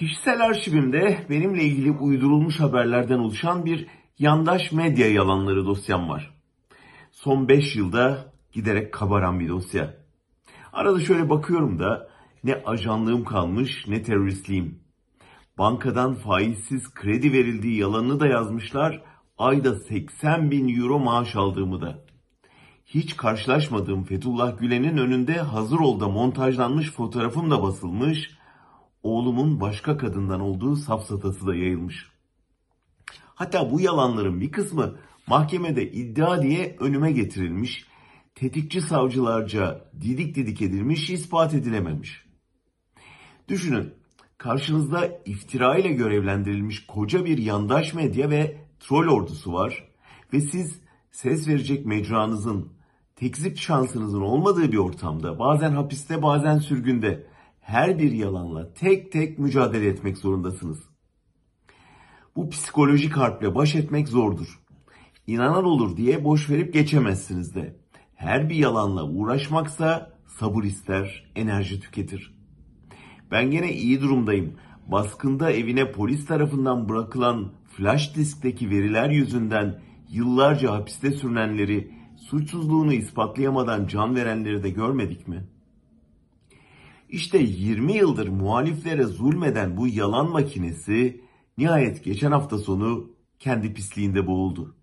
Kişisel arşivimde benimle ilgili uydurulmuş haberlerden oluşan bir yandaş medya yalanları dosyam var. Son 5 yılda giderek kabaran bir dosya. Arada şöyle bakıyorum da ne ajanlığım kalmış ne teröristliğim. Bankadan faizsiz kredi verildiği yalanını da yazmışlar. Ayda 80 bin euro maaş aldığımı da. Hiç karşılaşmadığım Fethullah Gülen'in önünde hazır olda montajlanmış fotoğrafım da basılmış. Oğlumun başka kadından olduğu safsatası da yayılmış. Hatta bu yalanların bir kısmı mahkemede iddia diye önüme getirilmiş. Tetikçi savcılarca didik didik edilmiş, ispat edilememiş. Düşünün, karşınızda iftira ile görevlendirilmiş koca bir yandaş medya ve troll ordusu var ve siz ses verecek mecranızın, tekzip şansınızın olmadığı bir ortamda, bazen hapiste bazen sürgünde her bir yalanla tek tek mücadele etmek zorundasınız. Bu psikolojik harple baş etmek zordur. İnanan olur diye boş verip geçemezsiniz de. Her bir yalanla uğraşmaksa sabır ister, enerji tüketir. Ben gene iyi durumdayım. Baskında evine polis tarafından bırakılan flash diskteki veriler yüzünden yıllarca hapiste sürünenleri, suçsuzluğunu ispatlayamadan can verenleri de görmedik mi? İşte 20 yıldır muhaliflere zulmeden bu yalan makinesi nihayet geçen hafta sonu kendi pisliğinde boğuldu.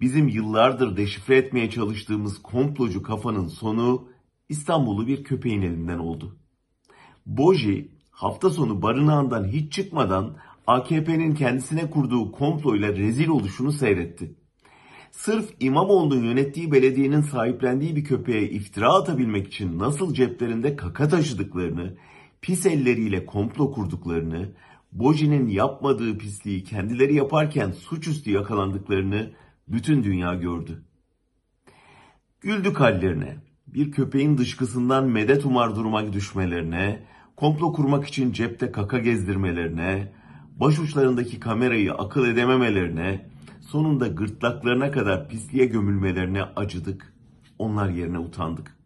Bizim yıllardır deşifre etmeye çalıştığımız komplocu kafanın sonu İstanbul'u bir köpeğin elinden oldu. Boji hafta sonu barınağından hiç çıkmadan AKP'nin kendisine kurduğu komployla rezil oluşunu seyretti. Sırf İmamoğlu'nun yönettiği belediyenin sahiplendiği bir köpeğe iftira atabilmek için nasıl ceplerinde kaka taşıdıklarını, pis elleriyle komplo kurduklarını, Boji'nin yapmadığı pisliği kendileri yaparken suçüstü yakalandıklarını bütün dünya gördü. Güldük hallerine, bir köpeğin dışkısından medet umar duruma düşmelerine, komplo kurmak için cepte kaka gezdirmelerine, başuçlarındaki kamerayı akıl edememelerine, sonunda gırtlaklarına kadar pisliğe gömülmelerine acıdık. Onlar yerine utandık.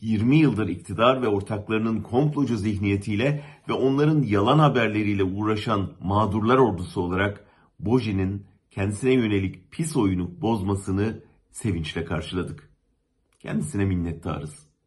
20 yıldır iktidar ve ortaklarının komplocu zihniyetiyle ve onların yalan haberleriyle uğraşan mağdurlar ordusu olarak Boji'nin kendisine yönelik pis oyunu bozmasını sevinçle karşıladık. Kendisine minnettarız.